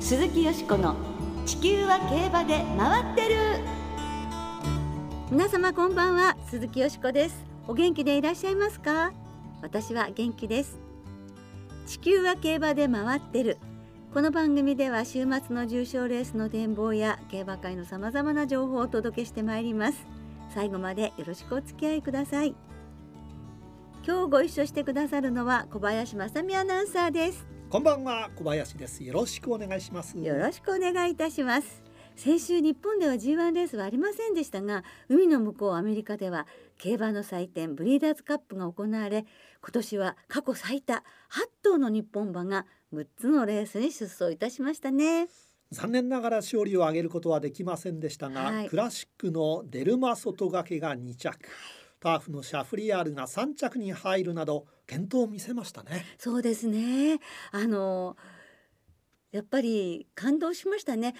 鈴木よしこの地球は競馬で回ってる。皆様こんばんは鈴木よしこです。お元気でいらっしゃいますか？私は元気です。地球は競馬で回ってる。この番組では週末の重賞レースの展望や競馬界のさまざまな情報をお届けしてまいります。最後までよろしくお付き合いください。今日ご一緒してくださるのは小林正美アナウンサーです。こんばんは。小林です。よろしくお願いします。よろしくお願いいたします。先週日本では G1 レースはありませんでしたが海の向こうアメリカでは競馬の祭典ブリーダーズカップが行われ今年は過去最多8頭の日本馬が6つのレースに出走いたしましたね。残念ながら勝利を挙げることはできませんでしたが、はい、クラシックのデルマ外掛けが2着ターフのシャフリヤールが3着に入るなど健闘を見せましたねそうですねあのやっぱり感動しましたね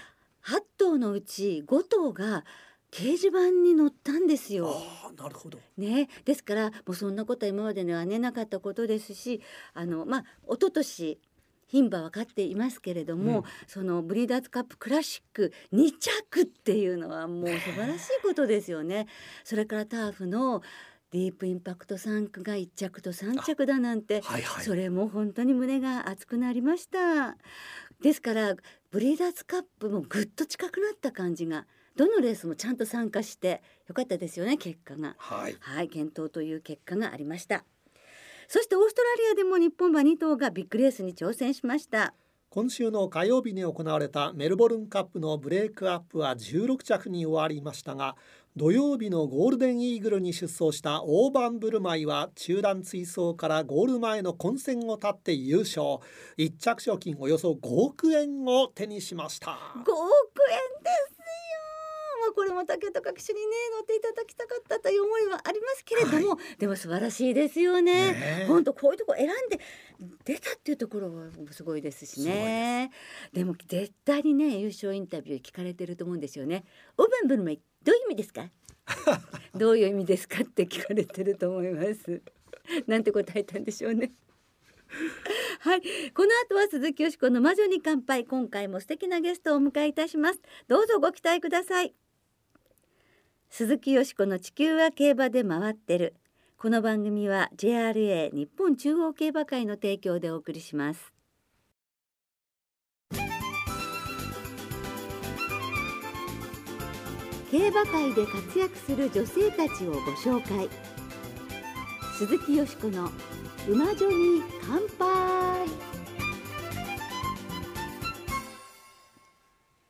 8頭のうち5頭が掲示板に載ったんですよ。なるほど。ね、ですからもうそんなことは今までにはねなかったことですし、あのまあ一昨年牝馬分かっていますけれども、うん、そのブリーダーズカップクラシック2着っていうのはもう素晴らしいことですよね。それからターフのディープインパクト3区が1着と3着だなんて、はいはい、それも本当に胸が熱くなりました。ですからブリーダーズカップもぐっと近くなった感じがどのレースもちゃんと参加してよかったですよね結果が。はい、はい、検討という結果がありましたそしてオーストラリアでも日本馬2頭がビッグレースに挑戦しました。今週の火曜日に行われたメルボルンカップのブレイクアップは16着に終わりましたが土曜日のゴールデンイーグルに出走した大盤振る舞いは中段追走からゴール前の混戦を立って優勝。1着賞金およそ5億円を手にしました。5億円です。もこれも竹と騎手にね乗っていただきたかったという思いはありますけれども、はい、でも素晴らしいですよね。本当こういうとこ選んで出たっていうところはすごいですしね。でも絶対にね優勝インタビュー聞かれてると思うんですよね。オーブンブルマイどういう意味ですか？どういう意味ですかって聞かれてると思います。なんて答えたんでしょうね。はい、この後は鈴木よしこの魔女に乾杯今回も素敵なゲストをお迎えいたしますどうぞご期待ください鈴木よしこの地球は競馬で回ってる。この番組は JRA 日本中央競馬会の提供でお送りします。競馬界で活躍する女性たちをご紹介。鈴木よしこの馬女に乾杯。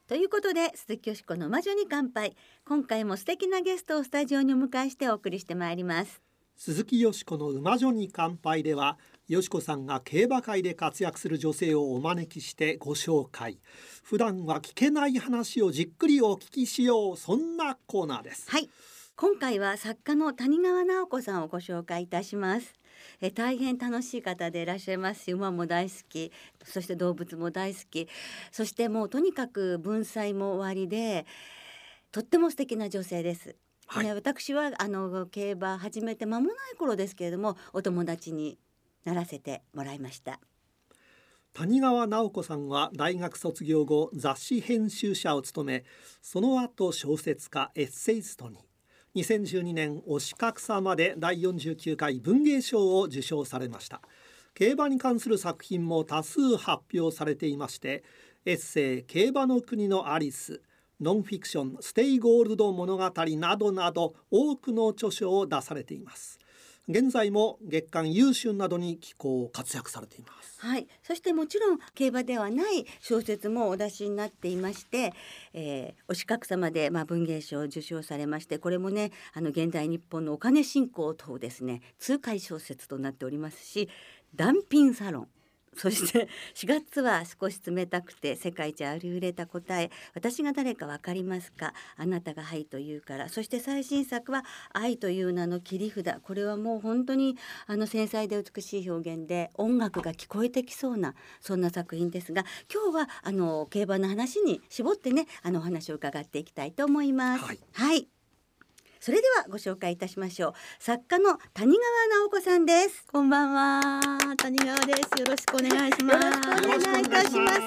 ということで鈴木よしこの魔女に乾杯。今回も素敵なゲストをスタジオにお迎えしてお送りしてまいります。鈴木よしこの馬女に乾杯ではよしこさんが競馬界で活躍する女性をお招きしてご紹介。普段は聞けない話をじっくりお聞きしよう。そんなコーナーです。はい今回は作家の谷川直子さんをご紹介いたします。え大変楽しい方でいらっしゃいますし馬も大好きそして動物も大好きそしてもうとにかく文才も終わりでとっても素敵な女性です。はい、私はあの競馬始めて間もない頃ですけれどもお友達にならせてもらいました。谷川直子さんは大学卒業後雑誌編集者を務めその後小説家エッセイストに2012年おしかくさまで第49回文芸賞を受賞されました。競馬に関する作品も多数発表されていましてエッセイ競馬の国のアリスノンフィクションステイゴールド物語などなど多くの著書を出されています。現在も月刊優駿などに寄稿活躍されています。はい。そしてもちろん競馬ではない小説もお出しになっていまして、えー、お資格様でまあ文芸賞を受賞されましてこれもねあの現代日本のお金振興等ですね。痛快小説となっておりますし断品サロン。そして4月は少し冷たくて世界一ありふれた答え。私が誰かわかりますか？あなたがはいと言うから。そして最新作は愛という名の切り札。これはもう本当にあの繊細で美しい表現で音楽が聞こえてきそうなそんな作品ですが今日はあの競馬の話に絞ってねあのお話を伺っていきたいと思います。はい、はいそれではご紹介いたしましょう。作家の谷川直子さんです。こんばんは。谷川です。よろしくお願いします。お願いいたします。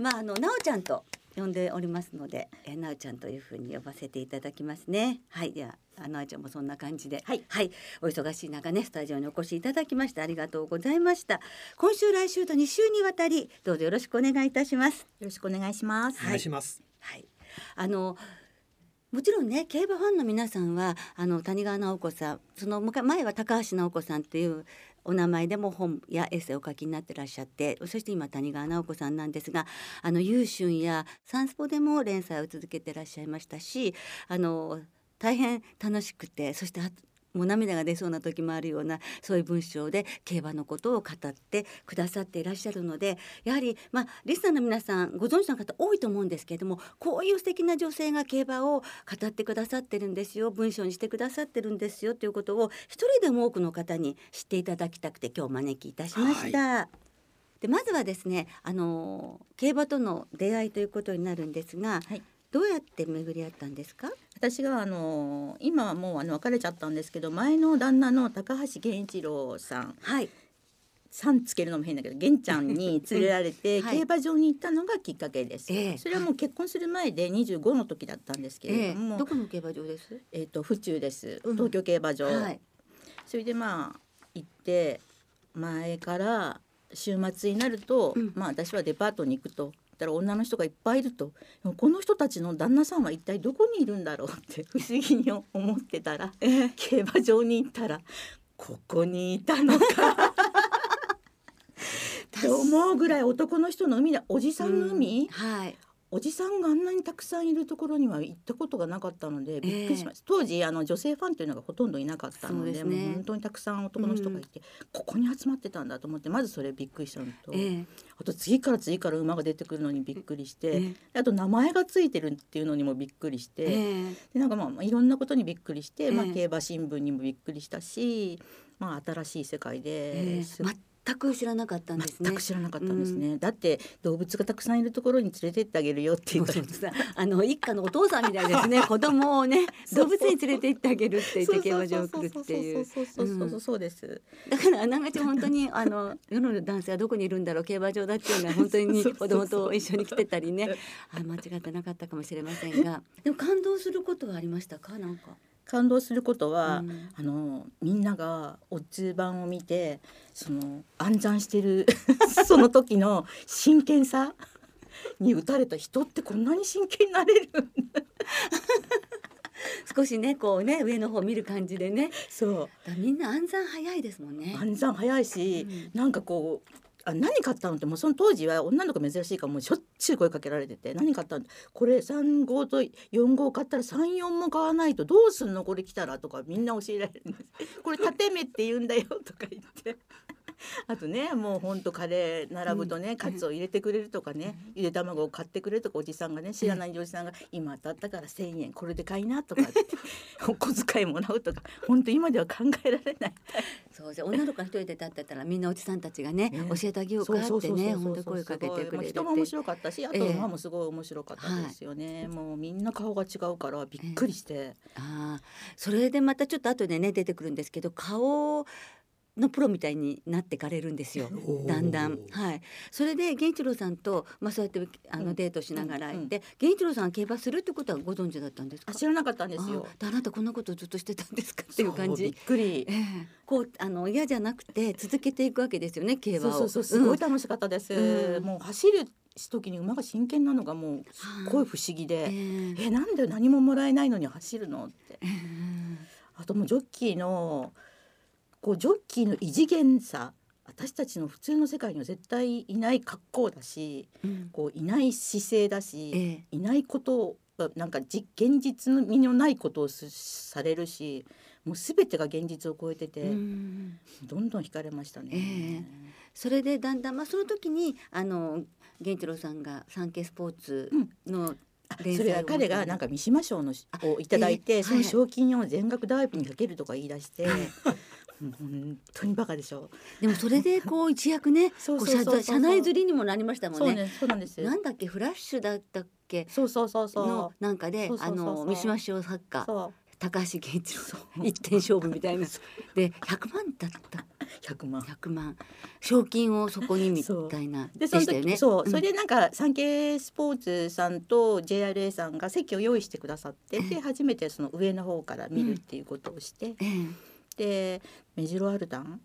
まああのなおちゃんと呼んでおりますので、えー、なおちゃんというふうに呼ばせていただきますね。はい、ではあなおちゃんもそんな感じで、はい、はい、お忙しい中ねスタジオにお越しいただきましてありがとうございました。今週来週と2週にわたりどうぞよろしくお願いいたします。よろしくお願いします。お願いします。はい、あのもちろんね競馬ファンの皆さんはあの谷川直子さんその前は高橋直子さんというお名前でも本やエッセイを書きになってらっしゃってそして今谷川直子さんなんですがあの優春やサンスポでも連載を続けてらっしゃいましたしあの大変楽しくてそしてもう涙が出そうな時もあるようなそういう文章で競馬のことを語ってくださっていらっしゃるのでやはりまあリスナーの皆さんご存知の方多いと思うんですけれどもこういう素敵な女性が競馬を語ってくださってるんですよ文章にしてくださってるんですよということを一人でも多くの方に知っていただきたくて今日お招きいたしました。はいでまずはですねあの競馬との出会いということになるんですが、はい、どうやって巡り合ったんですか？私があの今はもうあの別れちゃったんですけど前の旦那の高橋源一郎さん、はい、さんつけるのも変だけど源ちゃんに連れられて 競馬場に行ったのがきっかけです、えー、それはもう結婚する前で25の時だったんですけれども、えー、どこの競馬場です？えっ、ー、と府中です。東京競馬場、うんはい、それでまあ行って前から週末になると、うん、まあ私はデパートに行くと。ったら女の人がいっぱいいると。この人たちの旦那さんは一体どこにいるんだろうって 不思議に思ってたら、えー、競馬場に行ったらここにいたのか。と思うぐらい男の人の海だおじさんの海、うん、はいおじさんがあんなにたくさんいるところには行ったことがなかったのでびっくりしました、えー、当時あの女性ファンというのがほとんどいなかったので、ね、もう本当にたくさん男の人がいて、うん、ここに集まってたんだと思ってまずそれびっくりしたのと、えー、あと次から次から馬が出てくるのにびっくりして、えー、あと名前がついてるっていうのにもびっくりして、でなんかまあいろんなことにびっくりして、まあ、競馬新聞にもびっくりしたし、まあ、新しい世界で、全く知らなかったんですね。全く知らなかったんですね。うん、だって動物がたくさんいるところに連れてってあげるよっていうかあの一家のお父さんみたいですね。子供をね動物に連れて行ってあげるって言って競馬場を来るっていう。そうそうそうそうです。だからあながち本当にあの世の男性はどこにいるんだろう競馬場だっていうのは本当に子供と一緒に来てたりね。あ間違ってなかったかもしれませんが、でも感動することはありましたかなんか。感動することは、うん、あのみんながオッズ版を見てその暗算してる その時の真剣さに打たれた人ってこんなに真剣になれる 少しねこうね上の方見る感じでね。そう。みんな暗算早いですもんね。暗算早いし、うん、なんかこうあ何買ったの？ってもうその当時は女の子珍しいからもうしょっちゅう声かけられてて何買ったのこれ3号と4号買ったら34も買わないとどうすんの？これ来たらとかみんな教えられるんですこれ縦目って言うんだよとか言って。あとねもうほんとカレー並ぶとね、うん、カツを入れてくれるとかね、ゆで卵を買ってくれるとかおじさんがね知らないおじさんが「今当たったから1,000円これで買いな」とかって お小遣いもらうとか本当今では考えられない。そうじゃ女の子が一人で立ってたらみんなおじさんたちがね、ね、教えてあげようかってね本当声かけてくれて人も面白かったしあと馬もすごい面白かったですよね、えーはい、もうみんな顔が違うからびっくりして、えー、あそれでまたちょっと後でね出てくるんですけど顔のプロみたいになってかれるんですよ。だんだん。はい。それで源一郎さんとまあそうやってあのデートしながらいて、源一郎さん競馬するってことはご存知だったんですか？知らなかったんですよ。あなたこんなことずっとしてたんですかっていう感じ。びっくり、えー、こうあの嫌じゃなくて続けていくわけですよね競馬を。そうそうすごい楽しかったです、うん、もう走る時に馬が真剣なのがもうすっごい不思議で、えー、えなんで何ももらえないのに走るのって、えー、あともうジョッキーのこうジョッキーの異次元さ私たちの普通の世界には絶対いない格好だし、うん、こういない姿勢だし、ええ、いないことをなんか現実の身のないことをされるしもう全てが現実を超えてて、うん、どんどん惹かれましたね。えー、それでだんだん、まあ、その時にあの源一郎さんが産経スポーツの、うんそれは彼がなんか三島賞のをいただいて、その賞金を全額ダイブにかけるとか言い出して、本当にバカでしょ。でもそれでこう一躍ね 社内釣りにもなりましたもんね。そうなんですなんだっけフラッシュだったっけ？そうそうそうそう。のなんかであの三島賞作家高橋源一郎 一点勝負みたいな。で100万だった？100万。100万。賞金をそこにみたいなでしたよね。そう、ん。それでなんか産経スポーツさんと JRA さんが席を用意してくださって、で初めてその上の方から見るっていうことをして、え。でメジロアルダン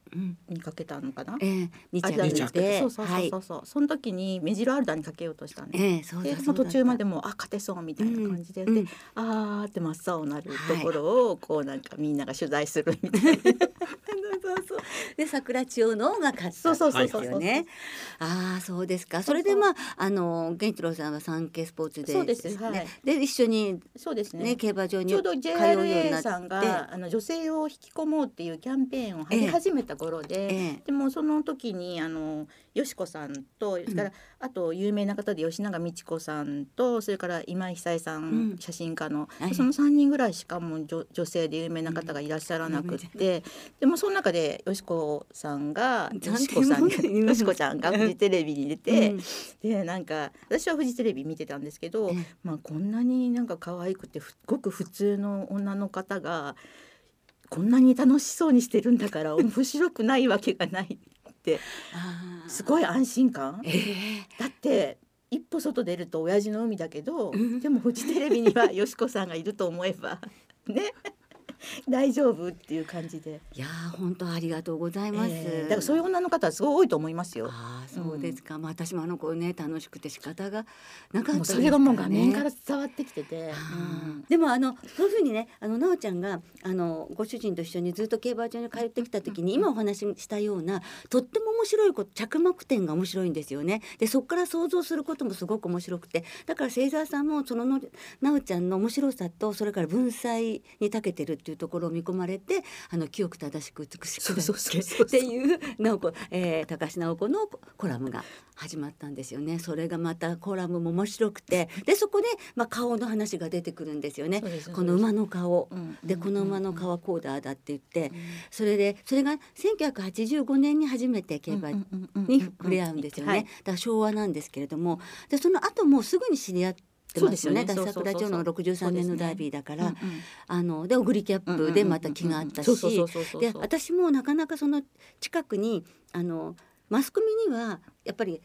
にかけたのかな、ええ2着アルダンににして。そうそうはいそうそう。そう、その時にメジロアルダンにかけようとしたんです。ええそうだでそうだもう途中までもうあ勝てそうみたいな感じで、うん。であーって真っ青になるところをこうなんかみんなが取材するみたいな。そうそうで桜千代のが勝ったそうそうそうそうですよね。ああそうですか。それでまああの源一郎さんは産経スポーツでそうです。はい。ねで一緒にそうですね。ね競馬場にちょうど JRA さんがあの女性を引き込もうっていうキャンペーンを始め始めた頃で、ええ。でもその時にあのよしこさんとそれから、あと有名な方で吉永美智子さんとそれから今井久恵さん、うん。写真家の、はい。その3人ぐらいしかもう女女性で有名な方がいらっしゃらなくって、でもその中でよしこさんが残よしこさん念よしこちゃんがフジテレビに出て、うん。でなんか私はフジテレビ見てたんですけど、ええ。まあ、こんなになんか可愛くてふごく普通の女の方がこんなに楽しそうにしてるんだから面白くないわけがないって すごい安心感。ええだって一歩外出ると親父の海だけど、うん。でもフジテレビにはよしこさんがいると思えばね 大丈夫っていう感じで、いやー本当ありがとうございます。えーだからそういう女の方はすごい多いと思いますよ。ああそうですか。まあ私もあの子ね楽しくて仕方がなかったもうですそれがもう画面ねから伝わってきてて、あうん。ーでもあのそういうふうにねあの奈緒ちゃんがあのご主人と一緒にずっと競馬場に通ってきた時に今お話ししたようなとっても面白いこと着目点が面白いんですよね。でそこから想像することもすごく面白くて。だから芹沢さんもそのの奈緒ちゃんの面白さとそれから文才に長けてるっていうところを見込まれてあの清く正しく美しくっていう直子、えー、高橋直子のコラムが始まったんですよね。それがまたコラムも面白くて。でそこで、まあ、顔の話が出てくるんですよね。この馬の顔。うん。でこの馬の顔はこうだああだって言ってそれでそれが1985年に初めて競馬に触れ合うんですよね。はい。だから昭和なんですけれども。でその後もうすぐに知り合ってそうですよね。桜町の63年のダービーだから、うんうん。あのでオグリキャップでまた気があったし。で私もなかなかその近くにあのマスコミにはやっぱり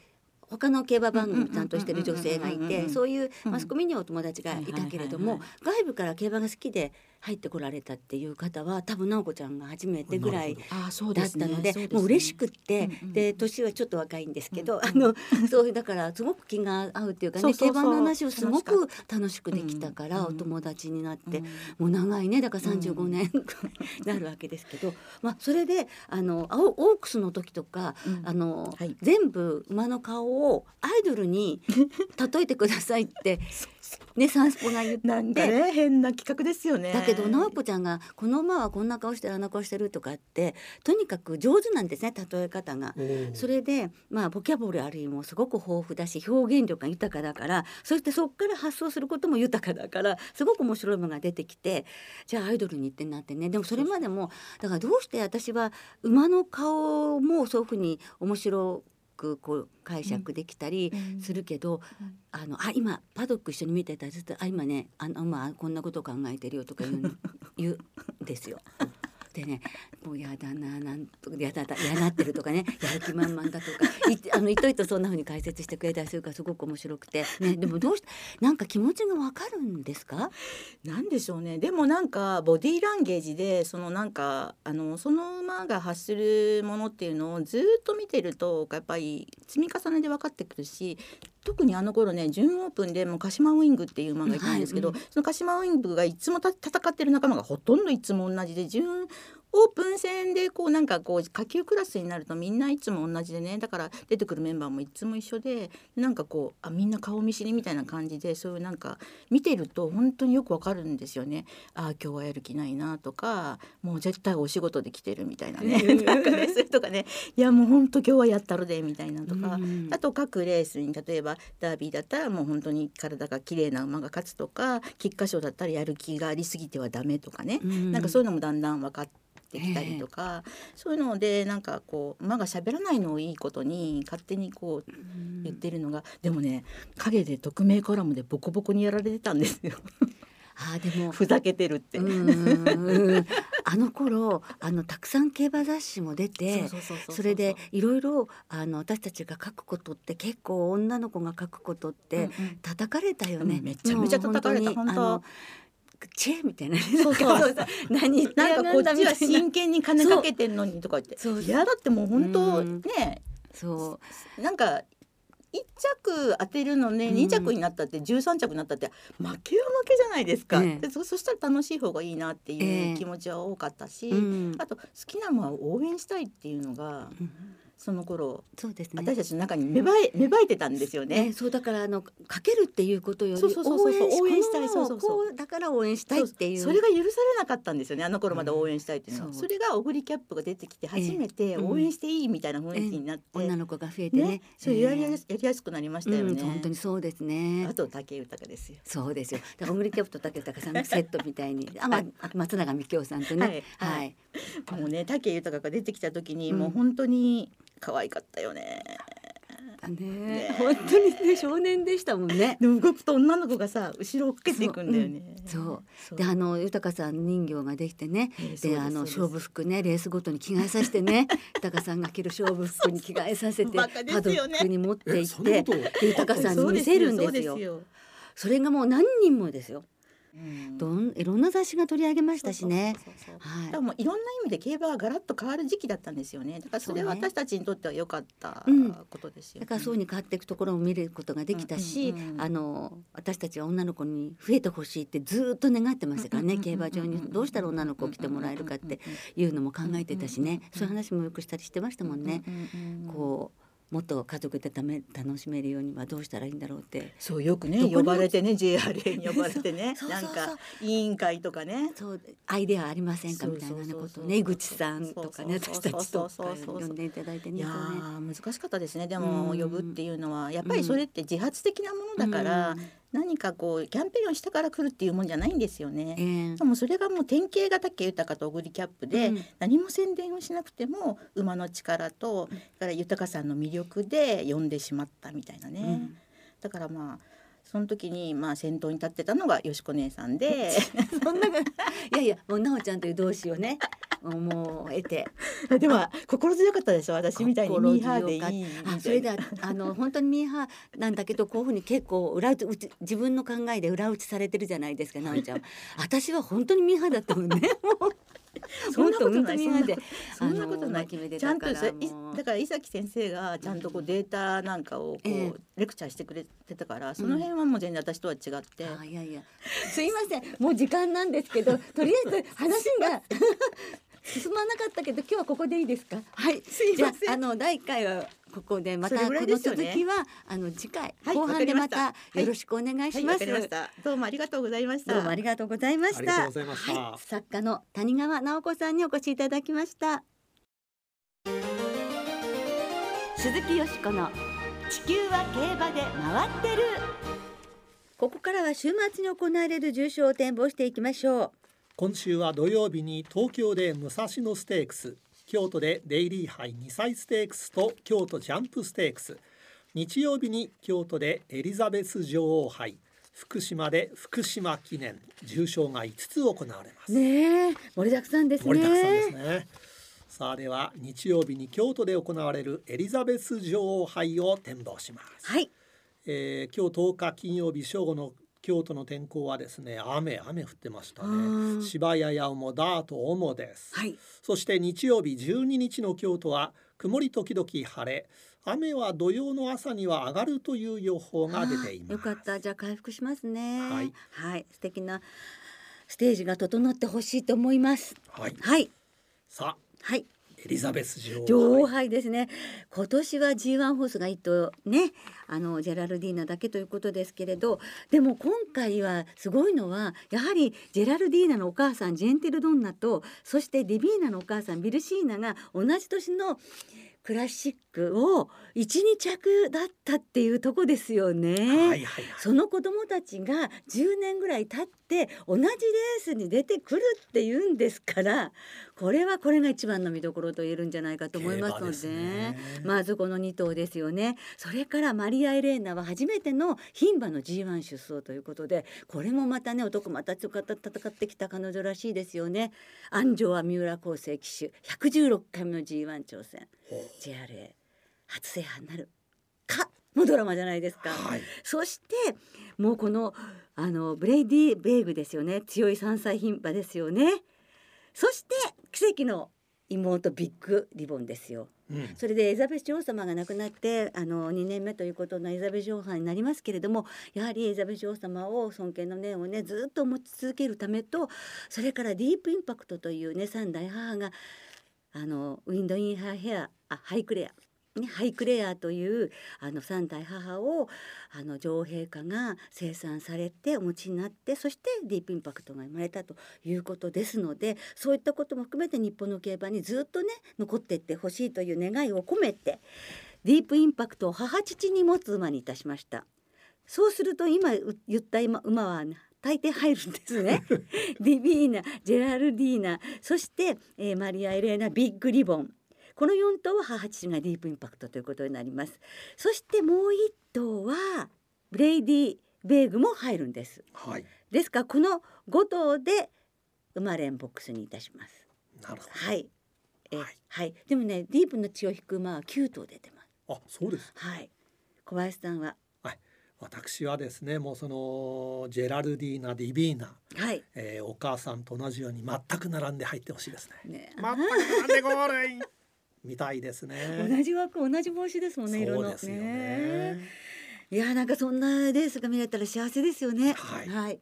他の競馬番組を担当してる女性がいてそういうマスコミにはお友達がいたけれども外部から競馬が好きで入ってこられたっていう方は多分直子ちゃんが初めてぐらいだったのでそうすね。もう嬉しくって、うんうんで年はちょっと若いんですけど、うんうんあの そういうだからすごく気が合うっていうかねそうそうそう。競馬の話をすごく楽しくできたから、うんお友達になって、うん。もう長いねだから35年、なるわけですけど、まあ、それであのあオオークスの時とか、うん。あのはい。全部馬の顔をアイドルに例えてくださいって ねサンスポが言ってなんかね変な企画ですよね。だけど直子ちゃんが「この馬はこんな顔してるあんな顔してる」とかってとにかく上手なんですね例え方が。それでまあボキャブラリーもすごく豊富だし表現力が豊かだからそしてそこから発想することも豊かだからすごく面白いものが出てきてじゃあアイドルにってなってね。でもそれまでもだからどうして私は馬の顔もそういうふうに面白くこう解釈できたりうん。するけど、うん。あのあ今パドック一緒に見てたらずっとあ今ねあのまあこんなこと考えてるよとか言うの言うんですよ。でねもうやだななんとやだだやなってるとかねやる気満々だとかい あのいといとそんな風に解説してくれたりするからすごく面白くて、ね、でもどうしてなんか気持ちがわかるんですか？なんでしょうね。でもなんかボディーランゲージでそのなんかあのその馬が発するものっていうのをずっと見てるとやっぱり積み重ねで分かってくるし特にあの頃ね準オープンでもう鹿島ウイングっていう馬がいたんですけど、はいその鹿島ウイングがいつもた戦ってる仲間がほとんどいつも同じで準オープン戦でこうなんかこう下級クラスになるとみんないつも同じでね。だから出てくるメンバーもいつも一緒でなんかこうあみんな顔見知りみたいな感じでそういうなんか見てると本当によくわかるんですよね。ああ今日はやる気ないなとかもう絶対お仕事で来てるみたいなね。なんかねそれとかね。いやもう本当今日はやったるでみたいなとか。うん。あと各レースに例えばダービーだったらもう本当に体が綺麗な馬が勝つとか菊花賞だったらやる気がありすぎてはダメとかね、うん。なんかそういうのもだんだん分かってきたりとか、そういうのでなんかこう馬が喋らないのをいいことに勝手にこう言ってるのが、でもね陰で匿名コラムでボコボコにやられてたんですよ。あーでも。ふざけてるって。あの頃あのたくさん競馬雑誌も出てそれでいろいろあの私たちが書くことって結構女の子が書くことって叩かれたよね。うんうん、めちゃめちゃ叩かれた本当チェみたいな、そう。そうそう何なんかこっちは真剣に金かけてんのにとか言って。いやだってもう本当ね。そう。なんか1着当てるのね、うん、2着になったって13着になったって負けは負けじゃないですか、ええ、そそしたら楽しい方がいいなっていう気持ちは多かったし、えうん、あと好きなものは応援したいっていうのが。うんその頃。そうですね。私たちの中に芽生え芽生えてたんですよね。ねそうだからあのかけるっていうことよりそうそうそうそう応援したい。そうそうそう。だから応援したいっていう。それが許されなかったんですよねあの頃まで応援したいっていうのは、う。ん、そそれがオグリキャップが出てきて初めて応援していいみたいな雰囲気になって、えーえー、女の子が増えてね。ね。そうやりややりやすくなりましたよね、うん、本当にそうですね。あと武豊ですよ。そうですよ。オグリキャップと武豊さんのセットみたいに。あ、まあ、松永美京さんとね。はい、はい、もうね武豊が出てきた時に、もう本当に可愛かったよね。ねね本当にね少年でしたもんね。でも動くと女の子がさ後ろを追っけていくんだよね。そううん、であの豊さん人形ができてね、であの勝負服ねレースごとに着替えさせてね 豊さんが着る勝負服に着替えさせて、ね、パドックに持って行ってで豊さんに見せるんですよ。それがもう何人もですよ。どんいろんな雑誌が取り上げましたしね。はい。でもいろんな意味で競馬はガラッと変わる時期だったんですよね。だからそれは私たちにとっては良かったことですよ、ねうん、だからそうに変わっていくところを見ることができたし、あの私たちは女の子に増えてほしいってずっと願ってましたからね。競馬場にどうしたら女の子を来てもらえるかっていうのも考えてたしね。そういう話もよくしたりしてましたもんね。こう。もっと家族でため楽しめるようにはどうしたらいいんだろうって。そうよくね呼ばれてね JRA に呼ばれてねなんか委員会とかね。そうアイデアありませんかみたいなことね井口さんとかね私たちと呼んでいただいてねいや難しかったですね。でも呼ぶっていうのは。やっぱりそれって自発的なものだから、何かこうキャンペーンをしたから来るっていうもんじゃないんですよね。えー、でもそれがもう典型が武豊と小栗キャップで、うん、何も宣伝をしなくても馬の力と、から豊さんの魅力で呼んでしまったみたいなね。うん、だからまあその時にまあ先頭に立ってたのがよしこ姉さんで。そんないやいやもう奈緒ちゃんという同志をねもう得て。でも心強かったでしょ私みたいにミーハーでいい。あそれであの本当にミーハーなんだけどこういうふうに結構裏打ち自分の考えで裏打ちされてるじゃないですか奈緒ちゃん。私は本当にミーハーだったもんねもうそんなことないそんなことない。ちゃんとだから。伊崎先生がちゃんとこうデータなんかをこうレクチャーしてくれてたからその辺はもう全然私とは違って、いやいや。すいません。もう時間なんですけど とりあえず話が 進まなかったけど今日はここでいいですか？はいすいません。あの第一回はここでまたこの続きは、あの次回、後半でまたよろしくお願いします、どうもありがとうございました。どうもありがとうございました。作家の谷川直子さんにお越しいただきました。鈴木よしこの地球は競馬で回ってる。ここからは週末に行われる重賞を展望していきましょう。今週は土曜日に東京で武蔵野ステークス京都でデイリー杯2歳ステークスと京都ジャンプステークス。日曜日に京都でエリザベス女王杯福島で福島記念。重賞が5つ行われます。ね盛りだくさんですね。盛りだくさんですね。さあでは日曜日に京都で行われるエリザベス女王杯を展望します。はい、えー、今日10日金曜日正午の京都の天候はですね雨雨降ってましたね。芝や八尾もダート主です、はい、そして日曜日12日の京都は曇り時々晴れ。雨は土曜の朝には上がるという予報が出ています。よかった。じゃあ回復しますね。はい、はい、素敵なステージが整ってほしいと思います。はい、はい、さあ。はいエリザベス女王女王杯ですね今年は G1 ホースが一頭ねあのジェラルディーナだけということですけれどでも今回はすごいのはやはりジェラルディーナのお母さんジェンテルドンナとそしてディビーナのお母さんビルシーナが同じ年のクラシックを一二着だったっていうとこですよね。はいはいはい。その子供たちが10年ぐらい経って同じレースに出てくるっていうんですからこれはこれが一番の見どころと言えるんじゃないかと思いますのでね。まずこの2頭ですよね。それからマリア・エレーナは初めての牝馬の G1 出走ということでこれもまたね男また戦ってきた彼女らしいですよね。安城は三浦康生騎手116回目の G1 挑戦。ほ JRA 初制覇になるかのドラマじゃないですか。うはい。そしてもうこのあのブレイディヴェーグですよね強い3歳牝馬ですよねそして奇跡の妹ビッグリボンですようん。それでエリザベス女王様が亡くなってあの2年目ということのエリザベス女王杯になりますけれどもやはりエリザベス女王様を尊敬の念をねずっと持ち続けるためとそれからディープインパクトというね三代母があのウィンドインハーヘアあハイクレアね、ハイクレアというあの三代母をあの女王陛下が生産されてお持ちになってそしてディープインパクトが生まれたということですのでそういったことも含めて日本の競馬にずっとね残っていってほしいという願いを込めてディープインパクトを母父に持つ馬にいたしました。そうすると今う言った馬馬は大抵入るんですね。ディビーナ、ジェラルディーナ、そして、えーマリア・エレーナ、ビッグリボン。この4頭は母父がディープインパクトということになります。そしてもう1頭はブレイディ・ベーグも入るんです。はい。ですからこの5頭で生まれんボックスにいたします。なるほはい。えーはいはい。でもね、ディープの血を引く馬は9頭出てます。ど。あ、そうです。はい。小林さんは、私はですね、もうそのジェラルディーナ、ディビーナ、はい。えー、お母さんと同じように全く並んで入ってほしいですね。ね、全く並んでゴールイン。見たいですね。同じ枠同じ帽子ですもんね色の。ですよね。いやなんかそんなレースが見れたら幸せですよね。はい。はい、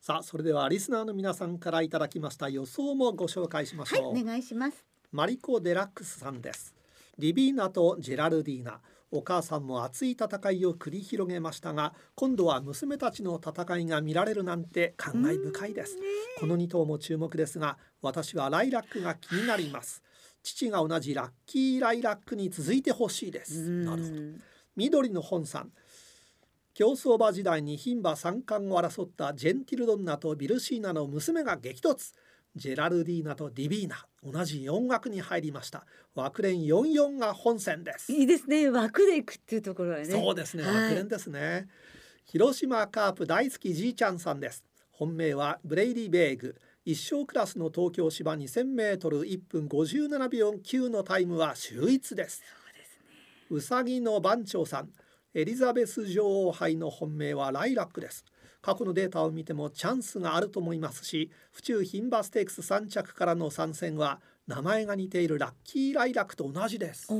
さあ、それではリスナーの皆さんからいただきました予想もご紹介しましょう。はいお願いします。マリコ・デラックスさんです。リビーナとジェラルディーナお母さんも熱い戦いを繰り広げましたが今度は娘たちの戦いが見られるなんて感慨深いです。この2頭も注目ですが私はライラックが気になります。父が同じラッキーライラックに続いてほしいです。なるほど。緑の本さん。競走馬時代に牝馬三冠を争ったジェンティルドンナとビルシーナの娘が激突ジェラルディーナとディビーナ同じ4枠に入りました。枠連44が本戦です。いいですね。枠で行くっていうところはね。そうですね。はい。枠連ですね、広島カープ大好きじいちゃんさんです。本命はブレイディ・ベーグ。一生クラスの東京芝2000メートル1分57秒9のタイムは秀逸です。うさぎの番長さん。エリザベス女王杯の本命はライラックです過去のデータを見てもチャンスがあると思いますし府中牝馬ステークス3着からの参戦は名前が似ているラッキーライラックと同じです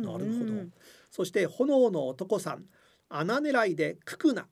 なるほどうん。そして炎の男さん、穴狙いでククナ。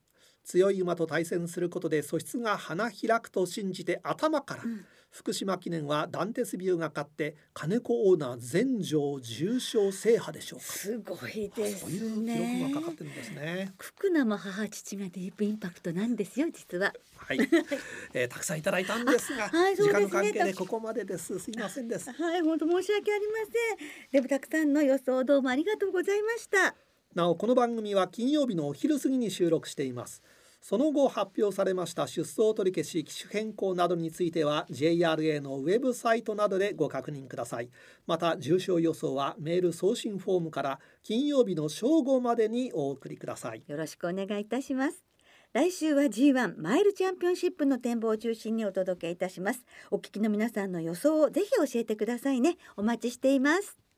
強い馬と対戦することで素質が花開くと信じて頭から、うん福島記念はダンテスビューが勝って金子オーナー全場重賞制覇でしょうか。すごいですそういう記ね録がかかってるんですね。ククナも母父がディープインパクトなんですよ実ははい、えー、たくさんいただいたんですが、あはいすね時間の関係でここまでです。すいませんです。はい本当申し訳ありませんでもたくさんの予想どうもありがとうございましたなおこの番組は金曜日のお昼過ぎに収録していますその後発表されました出走取り消し機種変更などについては JRA のウェブサイトなどでご確認ください。また重症予想はメール送信フォームから金曜日の正午までにお送りください。よろしくお願いいたします。来週は G1 マイルチャンピオンシップの展望を中心にお届けいたします。お聞きの皆さんの予想をぜひ教えてくださいね。お待ちしています。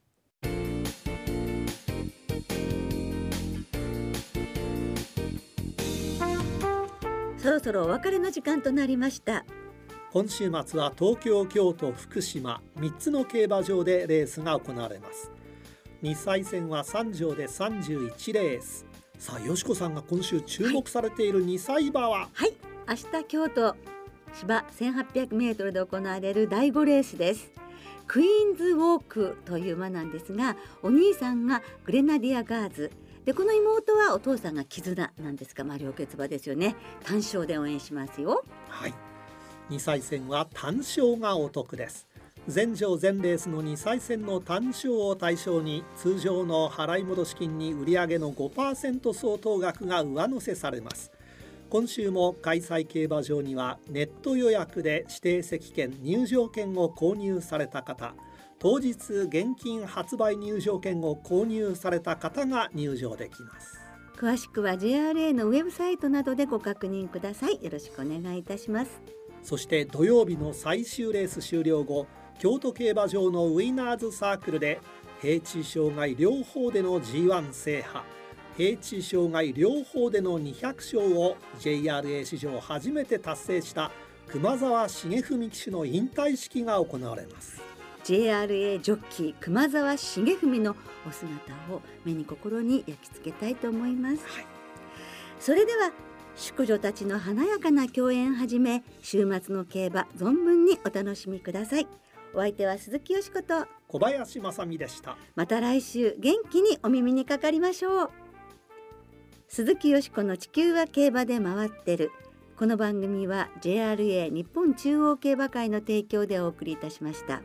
そろそろお別れの時間となりました。今週末は東京京都福島3つの競馬場でレースが行われます。2歳戦は3場で31レース。さあよしこさんが今週注目されている2歳馬は、はい。明日京都芝1800メートルで行われる第5レースです。クイーンズウォークという馬なんですがお兄さんがグレナディアガーズでこの妹はお父さんが絆なんですがまあ両決馬ですよね。単勝で応援しますよ。はい。2歳戦は単勝がお得です。全場全レースの2歳戦の単勝を対象に通常の払い戻し金に売上の5%相当額が上乗せされます。今週も開催競馬場にはネット予約で指定席券入場券を購入された方。当日現金発売入場券を購入された方が入場できます。詳しくは JRA のウェブサイトなどでご確認ください。よろしくお願いいたします。そして土曜日の最終レース終了後京都競馬場のウィナーズサークルで平地障害両方での G1 制覇。平地障害両方での200勝を JRA 史上初めて達成した熊沢重文騎手の引退式が行われます JRA ジョッキー熊沢重文のお姿を目に心に焼き付けたいと思います、はい、それでは淑女たちの華やかな共演はじめ週末の競馬存分にお楽しみください。お相手は鈴木よしこと小林正美でした。また来週元気にお耳にかかりましょう。鈴木よしこの地球は競馬で回ってる。この番組は JRA 日本中央競馬会の提供でお送りいたしました。